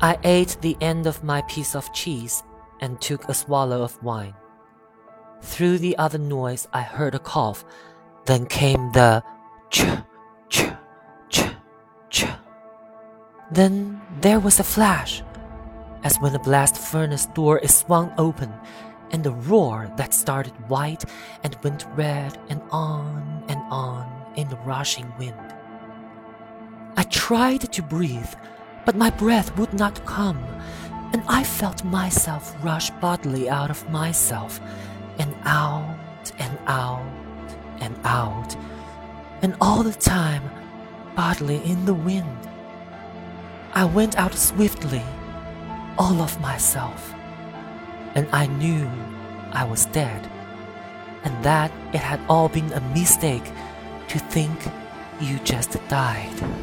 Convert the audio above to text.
I ate the end of my piece of cheese and took a swallow of wine. Through the other noise, I heard a cough. Then came the ch, ch, ch, ch. Then there was a flash, as when a blast furnace door is swung open, and a roar that started white and went red and on and on in the rushing wind. I tried to breathe, but my breath would not come, and I felt myself rush bodily out of myself, and out and out and out, and all the time bodily in the wind. I went out swiftly, all of myself, and I knew I was dead, and that it had all been a mistake to think you just died.